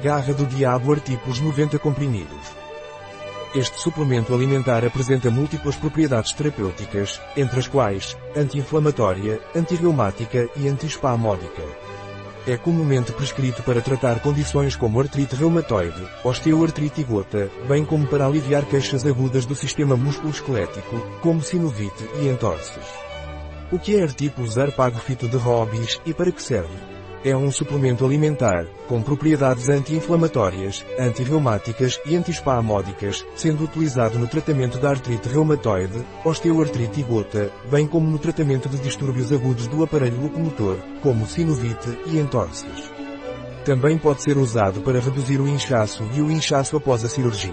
Garra do Diabo Artículos 90 comprimidos. Este suplemento alimentar apresenta múltiplas propriedades terapêuticas, entre as quais, anti-inflamatória, antirreumática e antiespasmódica. É comumente prescrito para tratar condições como artrite reumatoide, osteoartrite e gota, bem como para aliviar queixas agudas do sistema músculo-esquelético, como sinovite e entorses. O que é artículos arpagofito de hobbies e para que serve? É um suplemento alimentar, com propriedades anti-inflamatórias, antirreumáticas e antiespasmódicas, sendo utilizado no tratamento da artrite reumatoide, osteoartrite e gota, bem como no tratamento de distúrbios agudos do aparelho locomotor, como sinovite e entorses. Também pode ser usado para reduzir o inchaço e o inchaço após a cirurgia.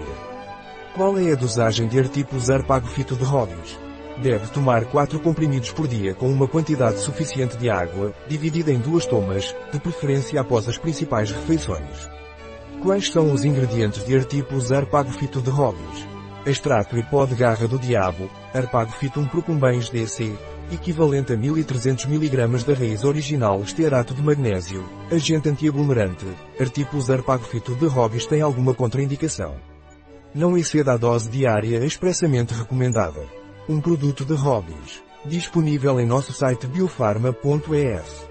Qual é a dosagem de artículos arpagofito de Hobbies? Deve tomar 4 comprimidos por dia com uma quantidade suficiente de água, dividida em duas tomas, de preferência após as principais refeições. Quais são os ingredientes de artículos Arpagofito de Hobbies? Extrato e pó de garra do diabo, Arpagophytum procumbens DC, equivalente a 1300 mg da raiz original estearato de magnésio, agente antiaglomerante, artículos Arpagophyto de Hobbies tem alguma contraindicação. Não exceda a dose diária expressamente recomendada. Um produto de hobbies. Disponível em nosso site biofarma.es.